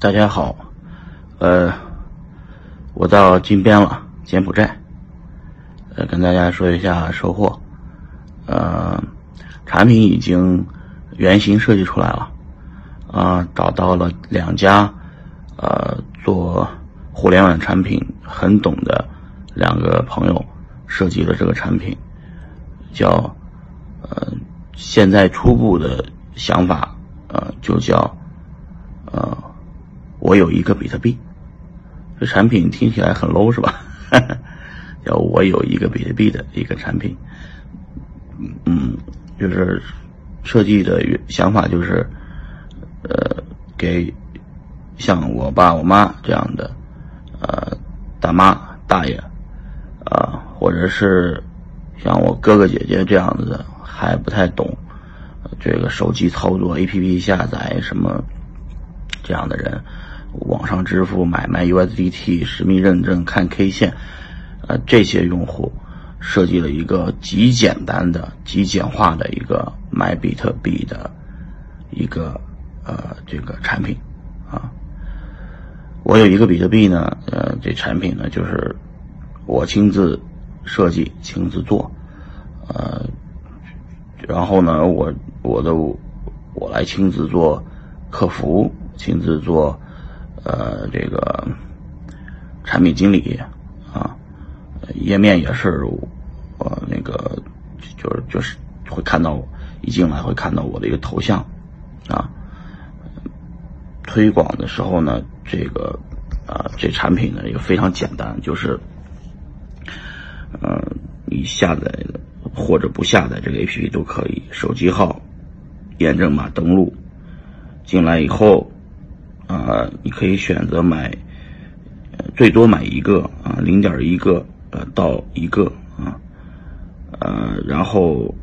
大家好，呃，我到金边了，柬埔寨，呃，跟大家说一下收获，呃，产品已经原型设计出来了，啊，找到了两家，呃，做互联网产品很懂的两个朋友设计了这个产品，叫，呃，现在初步的想法，呃，就叫。呃，我有一个比特币，这产品听起来很 low 是吧？叫我有一个比特币的一个产品，嗯，就是设计的想法就是，呃，给像我爸我妈这样的呃大妈大爷啊，或者是像我哥哥姐姐这样子的还不太懂这个手机操作、APP 下载什么。这样的人，网上支付、买卖 USDT、实名认证、看 K 线，呃，这些用户设计了一个极简单的、极简化的一个买比特币的一个呃这个产品啊。我有一个比特币呢，呃，这产品呢就是我亲自设计、亲自做，呃，然后呢，我我的我来亲自做客服。亲自做，呃，这个产品经理啊，页面也是，呃，那个就是就是会看到一进来会看到我的一个头像啊。推广的时候呢，这个啊，这产品呢也非常简单，就是，嗯，你下载或者不下载这个 APP 都可以，手机号、验证码登录进来以后。啊，你可以选择买，最多买一个啊，零点一个呃到一个啊，呃，然后，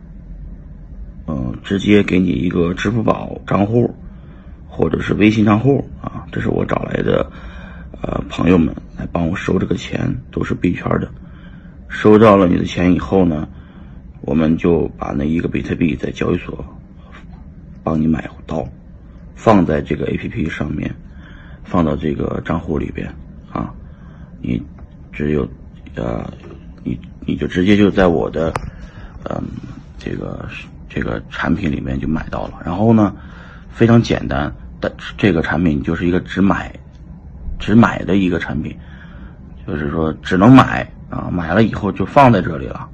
嗯，直接给你一个支付宝账户，或者是微信账户啊，这是我找来的呃朋友们来帮我收这个钱，都是币圈的。收到了你的钱以后呢，我们就把那一个比特币在交易所帮你买到。放在这个 A P P 上面，放到这个账户里边啊，你只有呃，你你就直接就在我的嗯这个这个产品里面就买到了。然后呢，非常简单的这个产品就是一个只买只买的一个产品，就是说只能买啊，买了以后就放在这里了，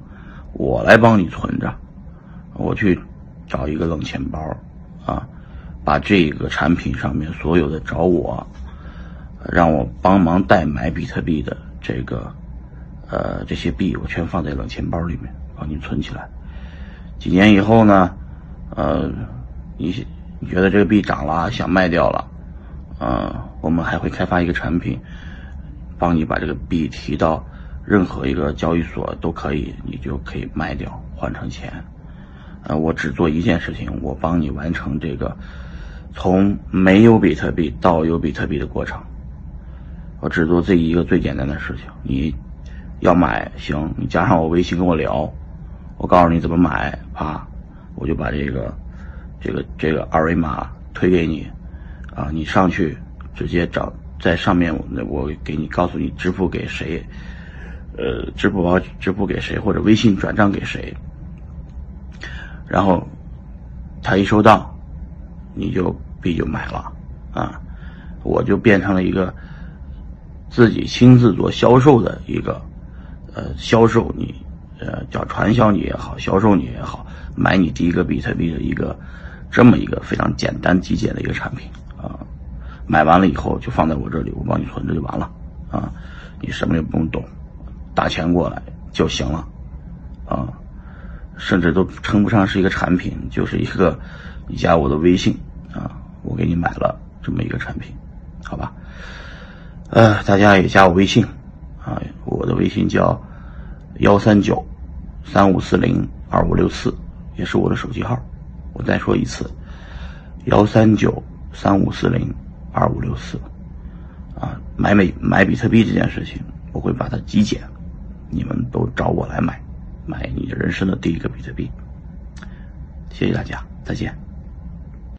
我来帮你存着，我去找一个冷钱包啊。把这个产品上面所有的找我，让我帮忙代买比特币的这个，呃，这些币我全放在冷钱包里面，帮你存起来。几年以后呢，呃，你你觉得这个币涨了，想卖掉了，呃，我们还会开发一个产品，帮你把这个币提到任何一个交易所都可以，你就可以卖掉换成钱。呃，我只做一件事情，我帮你完成这个。从没有比特币到有比特币的过程，我只做这一个最简单的事情。你要买行，你加上我微信跟我聊，我告诉你怎么买，啪，我就把这个这个这个二维码推给你，啊，你上去直接找在上面，我我给你告诉你支付给谁，呃，支付宝支付给谁或者微信转账给谁，然后他一收到。你就币就买了，啊，我就变成了一个自己亲自做销售的一个，呃，销售你，呃，叫传销你也好，销售你也好，买你第一个比特币的一个这么一个非常简单极简的一个产品啊，买完了以后就放在我这里，我帮你存着就完了，啊，你什么也不用懂，打钱过来就行了，啊，甚至都称不上是一个产品，就是一个。你加我的微信啊，我给你买了这么一个产品，好吧？呃，大家也加我微信啊，我的微信叫幺三九三五四零二五六四，也是我的手机号。我再说一次，幺三九三五四零二五六四啊，买美买比特币这件事情，我会把它极简，你们都找我来买，买你人生的第一个比特币。谢谢大家，再见。